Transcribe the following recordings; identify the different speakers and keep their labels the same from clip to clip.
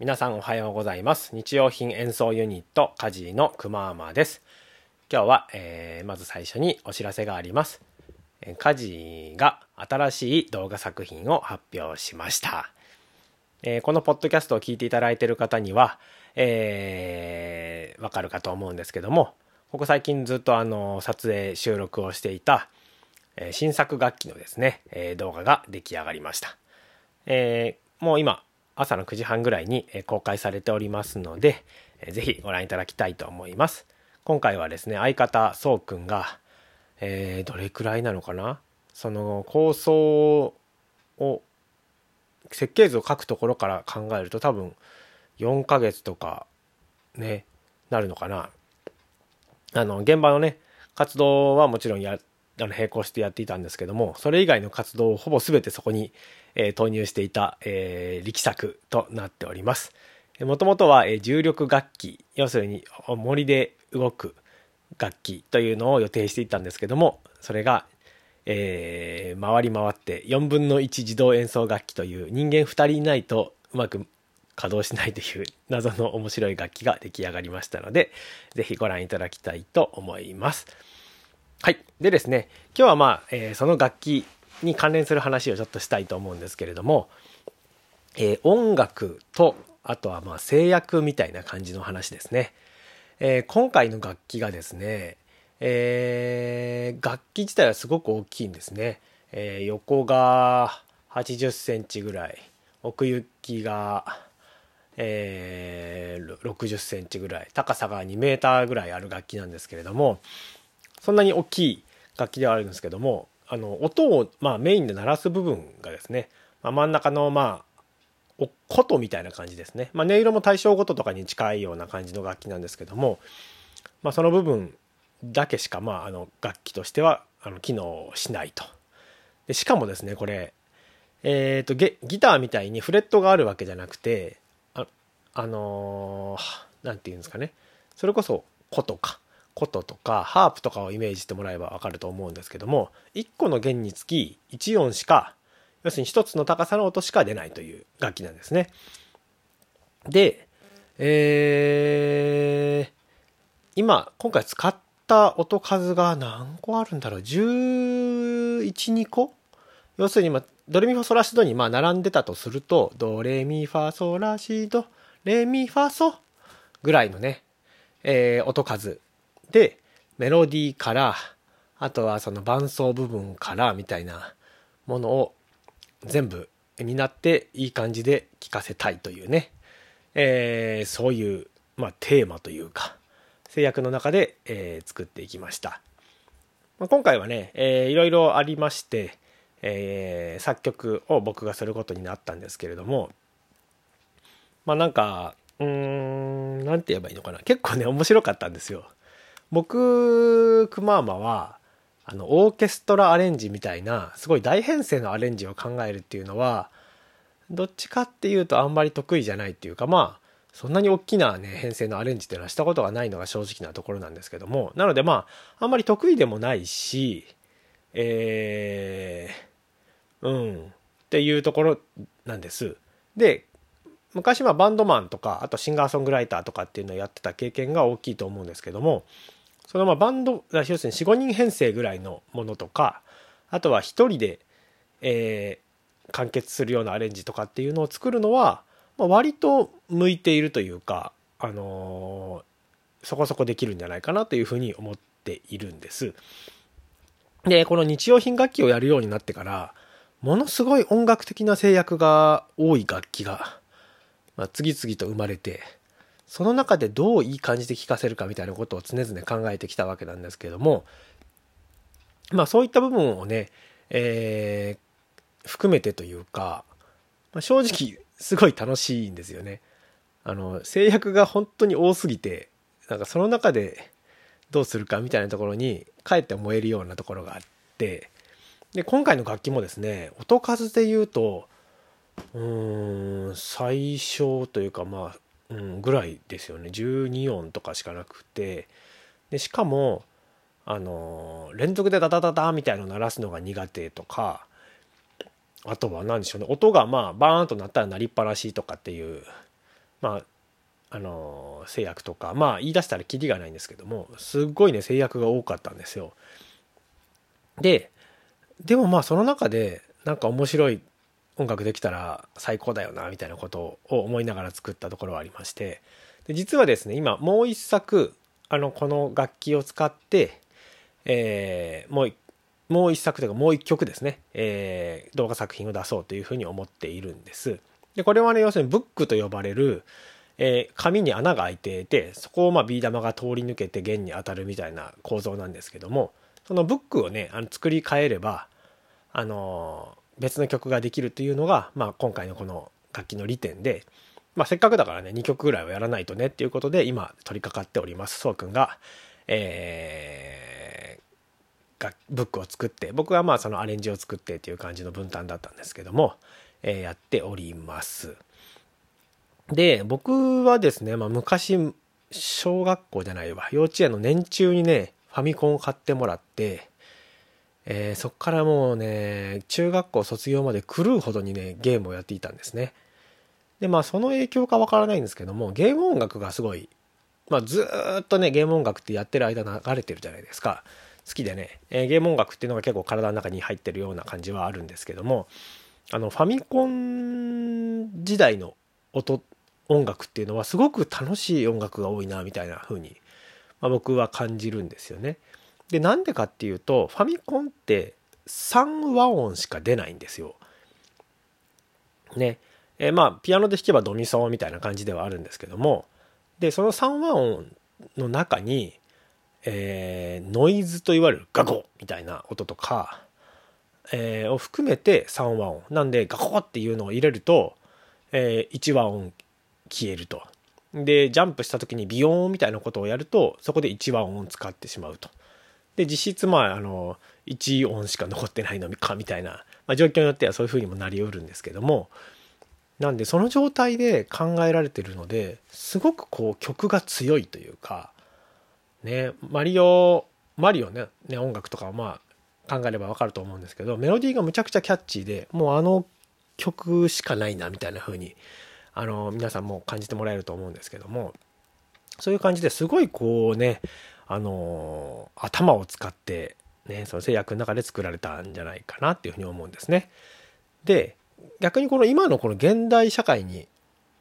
Speaker 1: 皆さんおはようございます。日用品演奏ユニットカジーのくまーまです。今日は、えー、まず最初にお知らせがあります。カジーが新しい動画作品を発表しました、えー、このポッドキャストを聞いていただいている方にはえー、わかるかと思うんですけどもここ最近ずっとあの撮影収録をしていた、え、新作楽器のですね、え、動画が出来上がりました、えー、もう今朝の9時半ぐらいに公開されておりますので、ぜひご覧いただきたいと思います。今回はですね、相方、そうくんが、えー、どれくらいなのかな？その構想を、設計図を書くところから考えると多分4ヶ月とかね、なるのかな？あの、現場のね、活動はもちろんや、あの並行してやっていたんですけども、それ以外の活動をほぼ全てそこにえ投入していた、え力作となっております。もともとは、え重力楽器、要するに森で動く楽器というのを予定していたんですけども、それが、えー、回り回って4分の1自動演奏楽器という人間2人いないとうまく稼働しないという謎の面白い楽器が出来上がりましたので、ぜひご覧いただきたいと思います。はい。でですね、今日はまあ、えー、その楽器に関連する話をちょっとしたいと思うんですけれども、えー、音楽とあとはまあ制約みたいな感じの話ですね。えー、今回の楽器がですね、えー、楽器自体はすごく大きいんですね。え横が80センチぐらい奥行きが、えー、60センチぐらい高さが2メーターぐらいある楽器なんですけれどもそんなに大きい楽器ではあるんですけどもあの音を、まあ、メインで鳴らす部分がですね、まあ、真ん中のまあ琴みたいな感じですね、まあ、音色も対象琴とかに近いような感じの楽器なんですけども、まあ、その部分だけしか、まあ、あの楽器としてはあの機能しないと。でしかもですねこれえーと、とギターみたいにフレットがあるわけじゃなくてああの何、ー、て言うんですかね。それこそ琴か。琴とかハープとかをイメージしてもらえばわかると思うんですけども1個の弦につき1音しか要するに1つの高さの音しか出ないという楽器なんですね。で、えー、今今回使った音数が何個あるんだろう？112個？要するに、まドレミファソラシドにまあ並んでたとするとドレミファソラシドレミファソぐらいのね、えー、音数でメロディーからあとはその伴奏部分からみたいなものを全部担っていい感じで聴かせたいというね、えー、そういう、まあ、テーマというか制約の中で、えー、作っていきました、まあ、今回はね、えー、いろいろありまして、えー、作曲を僕がすることになったんですけれどもまあなんかうーん何て言えばいいのかな。結構ね面白かったんですよ。僕クマーマはあのオーケストラアレンジみたいなすごい大編成のアレンジを考えるっていうのはどっちかっていうとあんまり得意じゃないっていうかまあそんなに大きなね編成のアレンジっていうのはしたことがないのが正直なところなんですけどもなのでまああんまり得意でもないしえー、うんっていうところなんです。で昔はバンドマンとかあとシンガーソングライターとかっていうのをやってた経験が大きいと思うんですけどもそのまあバンド要するに45人編成ぐらいのものとかあとは1人で、えー、完結するようなアレンジとかっていうのを作るのは、まあ、割と向いているというか、あのー、そこそこできるんじゃないかなというふうに思っているんです。でこの日用品楽器をやるようになってからものすごい音楽的な制約が多い楽器が、まあ、次々と生まれてその中でどういい感じで聴かせるかみたいなことを常々考えてきたわけなんですけれどもまあそういった部分をね、えー、含めてというか、まあ、正直すごい楽しいんですよね。あの制約が本当に多すぎてなんかその中でどうするかみたいなところにかえって思えるようなところがあってで今回の楽器もですね音数で言うとうん最小というかまあうん、ぐらいですよね。12音とかしかなくて。でしかもあの連続でダダダダみたいの鳴らすのが苦手とかあとは何でしょうね。音がまあバーンと鳴ったら鳴りっぱなしとかっていうまああの制約とかまあ言い出したらキリがないんですけどもすっごいね制約が多かったんですよ。ででもまあその中でなんか面白い音楽できたら最高だよなみたいなことを思いながら作ったところはありましてで実はですね今もう一作あのこの楽器を使って、えー、もうもう一作というかもう一曲ですね、えー、動画作品を出そうというふうに思っているんです。でこれはね要するにブックと呼ばれる、えー、紙に穴が開いていてそこをまあビー玉が通り抜けて弦に当たるみたいな構造なんですけどもそのブックをねあの作り変えればあの別の曲ができるというのが、まあ、今回のこの楽器の利点で、まあ、せっかくだからね2曲ぐらいはやらないとねっていうことで今取り掛かっております。そうくんが、えー、ブックを作って僕はまあそのアレンジを作ってっていう感じの分担だったんですけども、えー、やっております。で僕はですね、まあ、昔小学校じゃないわ。幼稚園の年中にねファミコンを買ってもらってえー、そこからもうね中学校卒業まで狂うほどにねゲームをやっていたんですねでまあその影響かわからないんですけどもゲーム音楽がすごい、まあ、ずっとねゲーム音楽ってやってる間流れてるじゃないですか好きでね、えー、ゲーム音楽っていうのが結構体の中に入ってるような感じはあるんですけどもあのファミコン時代の音音楽っていうのはすごく楽しい音楽が多いなみたいな風に、まあ、僕は感じるんですよね。でなんでかっていうとファミコンって3和音しか出ないんですよ。ね。えー、まあピアノで弾けばドミソみたいな感じではあるんですけどもでその3和音の中に、えー、ノイズといわれるガコみたいな音とか、えー、を含めて3和音なんでガコっていうのを入れると、えー、1和音消えると。でジャンプした時にビヨーンみたいなことをやるとそこで1和音を使ってしまうと。で実質まああの1音しか残ってないのかみたいな、まあ、状況によってはそういうふうにもなりうるんですけどもなんでその状態で考えられてるのですごくこう曲が強いというかねマリオマリオねね音楽とかはまあ考えればわかると思うんですけどメロディーがむちゃくちゃキャッチーでもうあの曲しかないなみたいな風にあの皆さんも感じてもらえると思うんですけどもそういう感じですごいこうねあの頭を使ってねその製薬の中で作られたんじゃないかなっていうふうに思うんですね。で逆にこの今のこの現代社会に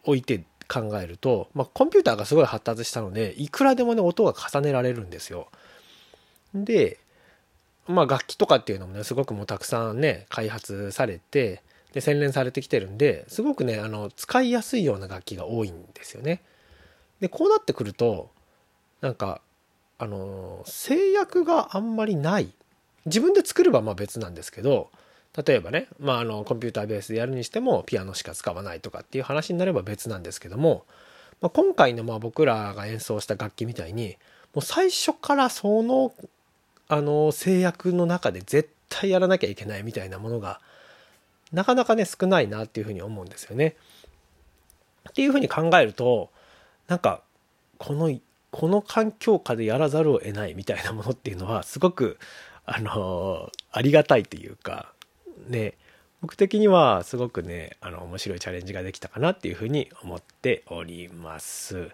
Speaker 1: おいて考えると、まあ、コンピューターがすごい発達したのでいくらでもね音が重ねられるんですよ。でまあ楽器とかっていうのもねすごくもうたくさんね開発されてで洗練されてきてるんですごくねあの使いやすいような楽器が多いんですよね。でこうなってくるとなんかあの制約があんまりない自分で作ればまあ別なんですけど例えばね、まあ、あのコンピューターベースでやるにしてもピアノしか使わないとかっていう話になれば別なんですけども、まあ、今回のまあ僕らが演奏した楽器みたいにもう最初からそのあの制約の中で絶対やらなきゃいけないみたいなものがなかなかね少ないなっていうふうに思うんですよね。っていうふうに考えるとなんかこのこの環境下でやらざるを得ないみたいなものっていうのはすごくあのありがたいというかね僕的にはすごくねあの面白いチャレンジができたかなっていうふうに思っております。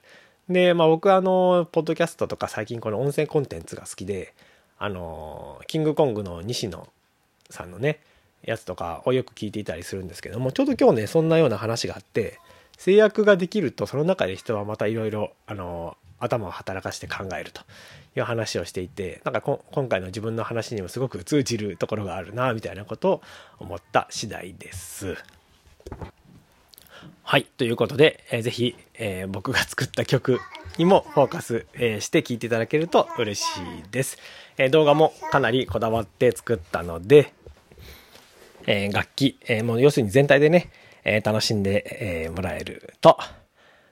Speaker 1: でまあ僕はあのポッドキャストとか最近この音声コンテンツが好きであのキングコングの西野さんのねやつとかをよく聞いていたりするんですけどもちょうど今日ねそんなような話があって制約ができるとその中で人はまたいろいろあの頭を働かせて考えるという話をしていてなんか今回の自分の話にもすごく通じるところがあるなみたいなことを思った次第です。はい。ということで、えー、ぜひ、えー、僕が作った曲にもフォーカス、えー、して聴いていただけると嬉しいです。えー、動画もかなりこだわって作ったので、え、楽器、え、もう要するに全体でね、え、楽しんで、え、もらえると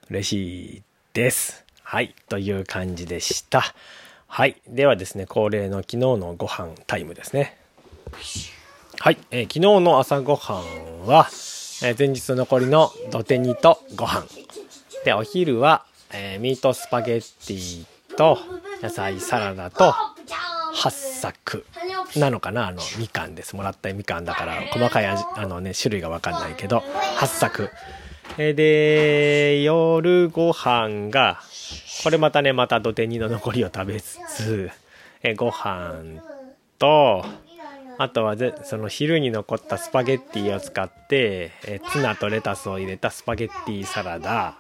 Speaker 1: 嬉しいです。はい、という感じでした。はい、ではですね、恒例の昨日のご飯タイムですね。はい、えー、昨日の朝ごはんは、えー、前日残りの土手煮とご飯。で、お昼は、えー、ミートスパゲッティと野菜サラダと八作なのかな？あのみかんですもらったみかんだから細かい味あのね種類が分かんないけど八作で、夜ご飯が、これまたね、また土手煮の残りを食べつつ、えご飯と、あとはぜその昼に残ったスパゲッティを使ってえツナとレタスを入れたスパゲッティサラダ。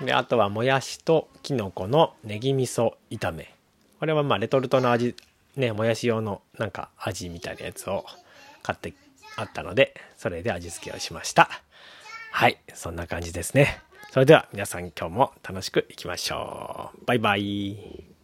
Speaker 1: であとはもやしときのこのネギ味噌炒め。これはまあレトルトの味ねもやし用のなんか味みたいなやつを買ってあったのでそれで味付けをしました。はいそんな感じですね。それでは皆さん今日も楽しくいきましょう。バイバイ。